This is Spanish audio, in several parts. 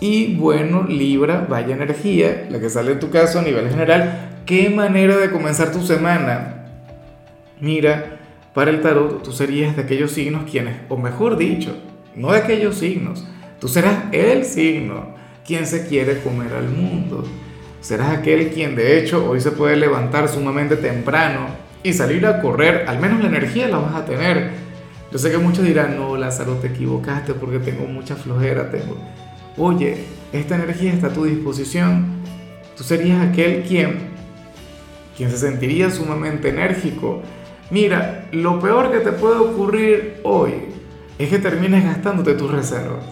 Y bueno, Libra, vaya energía, la que sale en tu caso a nivel general. ¿Qué manera de comenzar tu semana? Mira, para el tarot tú serías de aquellos signos quienes, o mejor dicho, no de aquellos signos, tú serás el signo quien se quiere comer al mundo. Serás aquel quien de hecho hoy se puede levantar sumamente temprano y salir a correr, al menos la energía la vas a tener. Yo sé que muchos dirán, no, Lázaro, te equivocaste porque tengo mucha flojera, tengo oye, esta energía está a tu disposición, tú serías aquel quien, quien se sentiría sumamente enérgico. Mira, lo peor que te puede ocurrir hoy es que termines gastándote tus reservas.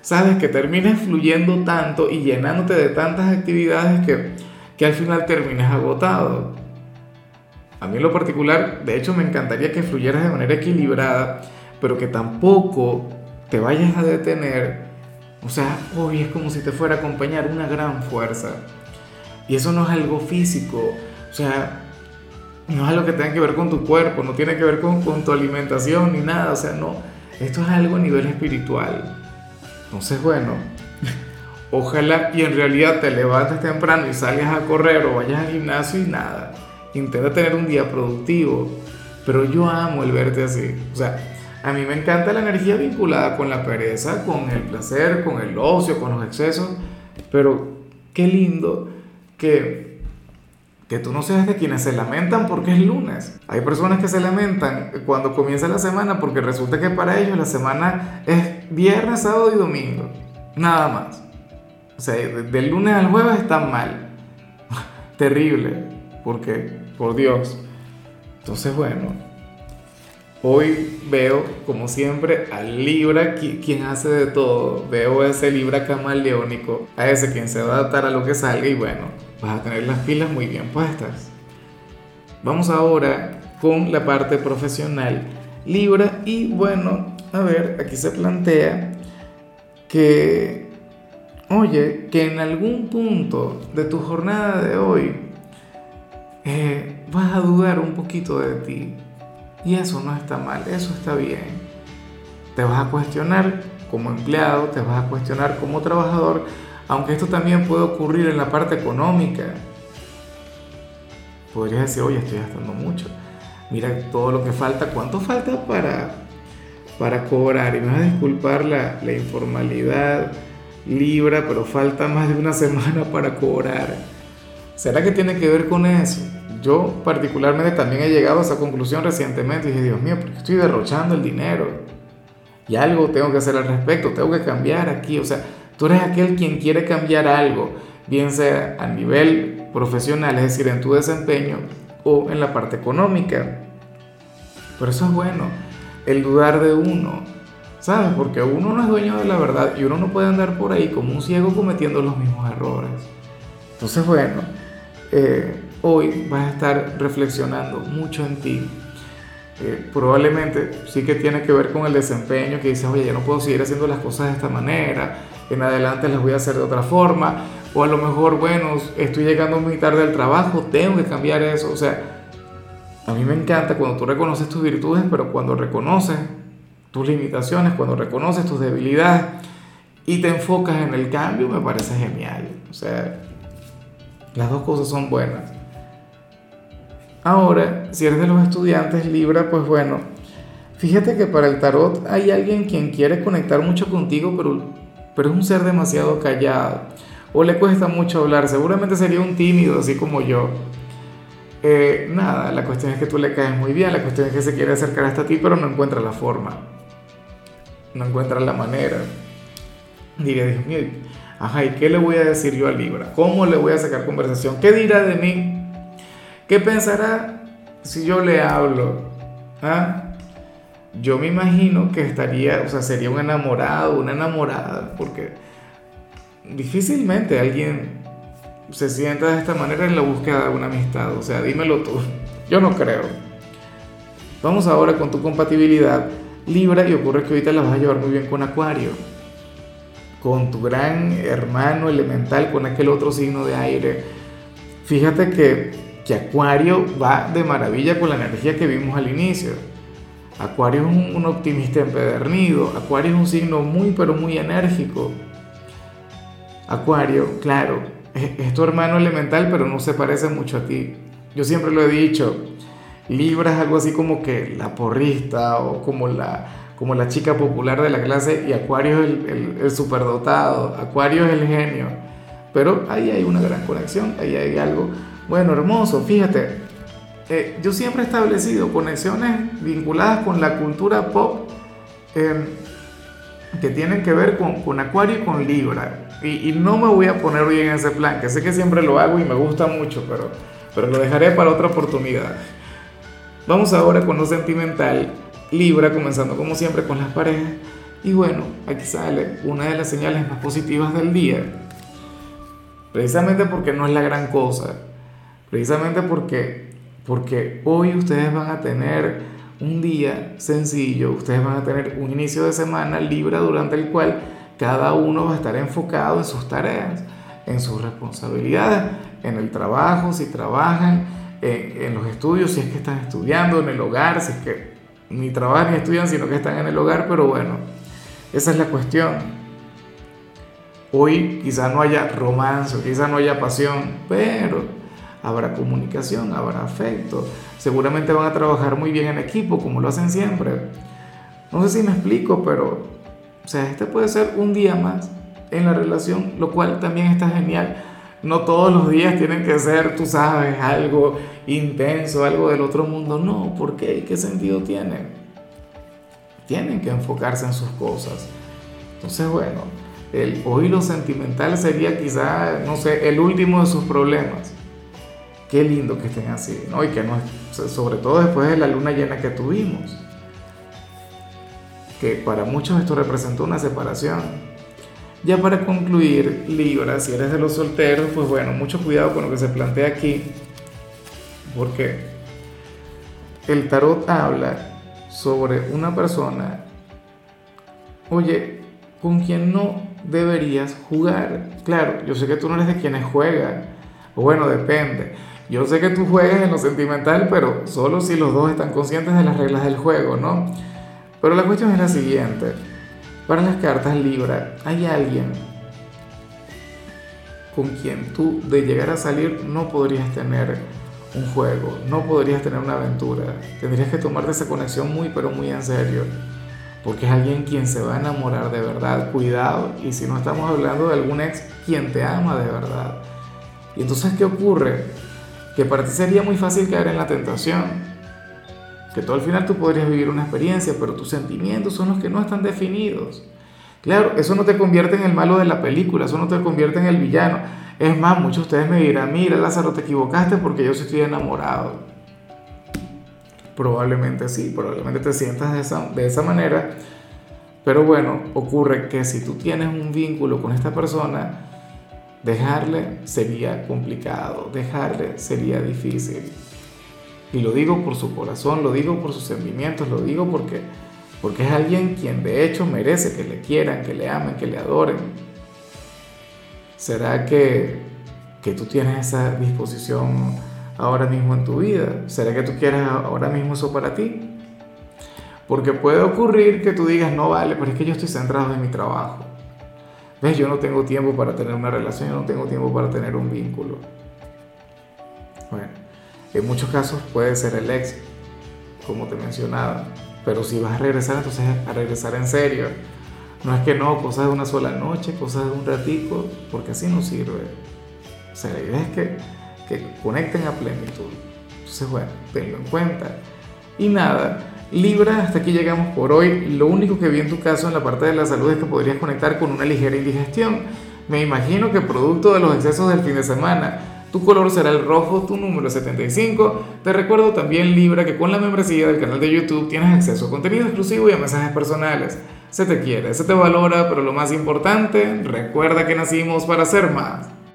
Sabes que termines fluyendo tanto y llenándote de tantas actividades que, que al final termines agotado. A mí en lo particular, de hecho me encantaría que fluyeras de manera equilibrada, pero que tampoco te vayas a detener o sea, hoy es como si te fuera a acompañar una gran fuerza. Y eso no es algo físico. O sea, no es algo que tenga que ver con tu cuerpo, no tiene que ver con, con tu alimentación ni nada. O sea, no. Esto es algo a nivel espiritual. Entonces, bueno, ojalá y en realidad te levantes temprano y salgas a correr o vayas al gimnasio y nada. Intenta tener un día productivo. Pero yo amo el verte así. O sea, a mí me encanta la energía vinculada con la pereza, con el placer, con el ocio, con los excesos, pero qué lindo que, que tú no seas de quienes se lamentan porque es lunes. Hay personas que se lamentan cuando comienza la semana porque resulta que para ellos la semana es viernes, sábado y domingo, nada más. O sea, del lunes al jueves están mal. Terrible, porque, por Dios. Entonces, bueno, Hoy veo, como siempre, al Libra, quien hace de todo. Veo a ese Libra camaleónico, a ese quien se va a adaptar a lo que salga y bueno, vas a tener las pilas muy bien puestas. Vamos ahora con la parte profesional Libra y bueno, a ver, aquí se plantea que, oye, que en algún punto de tu jornada de hoy eh, vas a dudar un poquito de ti y eso no está mal, eso está bien. Te vas a cuestionar como empleado, te vas a cuestionar como trabajador, aunque esto también puede ocurrir en la parte económica. Podrías decir, oye, estoy gastando mucho. Mira todo lo que falta, ¿cuánto falta para, para cobrar? Y me vas a disculpar la, la informalidad, Libra, pero falta más de una semana para cobrar. ¿Será que tiene que ver con eso? Yo particularmente también he llegado a esa conclusión recientemente dije, Dios mío, porque estoy derrochando el dinero? Y algo tengo que hacer al respecto, tengo que cambiar aquí. O sea, tú eres aquel quien quiere cambiar algo, bien sea a nivel profesional, es decir, en tu desempeño o en la parte económica. Pero eso es bueno, el dudar de uno, ¿sabes? Porque uno no es dueño de la verdad y uno no puede andar por ahí como un ciego cometiendo los mismos errores. Entonces, bueno, eh, hoy vas a estar reflexionando mucho en ti. Eh, probablemente sí que tiene que ver con el desempeño, que dices, oye, ya no puedo seguir haciendo las cosas de esta manera, en adelante las voy a hacer de otra forma, o a lo mejor, bueno, estoy llegando muy tarde al trabajo, tengo que cambiar eso, o sea, a mí me encanta cuando tú reconoces tus virtudes, pero cuando reconoces tus limitaciones, cuando reconoces tus debilidades y te enfocas en el cambio, me parece genial, o sea, las dos cosas son buenas. Ahora, si eres de los estudiantes Libra, pues bueno, fíjate que para el tarot hay alguien quien quiere conectar mucho contigo, pero, pero es un ser demasiado callado. O le cuesta mucho hablar, seguramente sería un tímido, así como yo. Eh, nada, la cuestión es que tú le caes muy bien, la cuestión es que se quiere acercar hasta ti, pero no encuentra la forma. No encuentra la manera. Diría, Dios mío, ajá, ¿y qué le voy a decir yo a Libra? ¿Cómo le voy a sacar conversación? ¿Qué dirá de mí? ¿Qué pensará si yo le hablo? ¿Ah? Yo me imagino que estaría, o sea, sería un enamorado, una enamorada, porque difícilmente alguien se sienta de esta manera en la búsqueda de una amistad. O sea, dímelo tú. Yo no creo. Vamos ahora con tu compatibilidad Libra y ocurre que ahorita la vas a llevar muy bien con Acuario. Con tu gran hermano elemental, con aquel otro signo de aire. Fíjate que, que Acuario va de maravilla con la energía que vimos al inicio. Acuario es un, optimista empedernido. Acuario es un signo muy, pero muy enérgico. Acuario, claro, es, tu hermano elemental, pero no se parece mucho a ti. Yo siempre lo he dicho, Libra es algo así como que la porrista o como la, como la chica popular de la clase y Acuario es el, el, superdotado, Acuario es el genio. Pero ahí hay una gran conexión, ahí hay algo, bueno, hermoso, fíjate, eh, yo siempre he establecido conexiones vinculadas con la cultura pop em, que tienen que ver con, con Acuario y con Libra. Y, no me voy a poner hoy en ese plan, que sé que siempre lo hago y me gusta mucho, pero, pero lo dejaré para otra oportunidad. Vamos ahora con lo sentimental. Libra, comenzando como siempre con las parejas. Y bueno, aquí sale una de las señales más positivas del día. Precisamente porque no es la gran cosa. Precisamente porque, porque hoy ustedes van a tener un día sencillo, ustedes van a tener un inicio de semana Libra durante el cual cada uno va a estar enfocado en sus tareas, en sus responsabilidades, en el trabajo, si trabajan, en, los estudios, si es que están estudiando, en el hogar, si es que ni trabajan ni estudian, sino que están en el hogar, pero bueno, esa es la cuestión. Hoy quizá no haya romance, quizá no haya pasión, pero habrá comunicación, habrá afecto. Seguramente van a trabajar muy bien en equipo, como lo hacen siempre. No sé si me explico, pero o sea, este puede ser un día más en la relación, lo cual también está genial. No todos los días tienen que ser, tú sabes, algo intenso, algo del otro mundo. No, ¿por qué? ¿Qué sentido tiene? Tienen que enfocarse en sus cosas. Entonces, bueno, el, hoy lo sentimental sería quizá, no sé, el último de sus problemas. Qué lindo que estén así, ¿no? Y que no, sobre todo después de la luna llena que tuvimos que para muchos esto representó una separación. Ya para concluir, Libra, si eres de los solteros, pues bueno, mucho cuidado con lo que se plantea aquí, porque el tarot habla sobre una persona, oye, con quien no deberías jugar. Claro, yo sé que tú no eres de quienes juegan, o bueno, depende. Yo sé que tú juegas en lo sentimental, pero solo si los dos están conscientes de las reglas del juego, ¿no? Pero la cuestión es la siguiente. Para las cartas Libra, hay alguien con quien tú de llegar a salir no podrías tener un juego, no podrías tener una aventura. Tendrías que tomarte esa conexión muy pero muy en serio. Porque es alguien quien se va a enamorar de verdad. Cuidado. Y si no estamos hablando de algún ex quien te ama de verdad. Y entonces, ¿qué ocurre? Que para ti sería muy fácil caer en la tentación que tú al final tú podrías vivir una experiencia, pero tus sentimientos son los que no están definidos. Claro, eso no te convierte en el malo de la película, eso no te convierte en el villano. Es más, muchos de ustedes me dirán, mira Lázaro, te equivocaste porque yo sí estoy enamorado. Probablemente sí, probablemente te sientas de esa, de esa manera, pero bueno, ocurre que si tú tienes un vínculo con esta persona, dejarle sería complicado, dejarle sería difícil. Y lo digo por su corazón, lo digo por sus sentimientos, lo digo porque, porque es alguien quien de hecho merece que le quieran, que le amen, que le adoren. ¿Será que, que tú tienes esa disposición ahora mismo en tu vida? ¿Será que tú quieres ahora mismo eso para ti? Porque puede ocurrir que tú digas, no vale, pero es que yo estoy centrado en mi trabajo. ¿Ves? Yo no tengo tiempo para tener una relación, yo no tengo tiempo para tener un vínculo. Bueno, en muchos casos puede ser el ex, como te mencionaba, pero si vas a regresar, entonces a regresar en serio. No es que no, cosas de una sola noche, cosas de un ratico, porque así no sirve. O sea, la idea es que, que conecten a plenitud. Entonces, bueno, tenlo en cuenta. Y nada, Libra, hasta aquí llegamos por hoy. Lo único que vi en tu caso en la parte de la salud es que podrías conectar con una ligera indigestión. Me imagino que producto de los excesos del fin de semana tu color será el rojo, tu número 75. Te recuerdo también, Libra, que con la membresía del canal de YouTube tienes acceso a contenido exclusivo y a mensajes personales. Se te quiere, se te valora, pero lo más importante, recuerda que nacimos para ser más.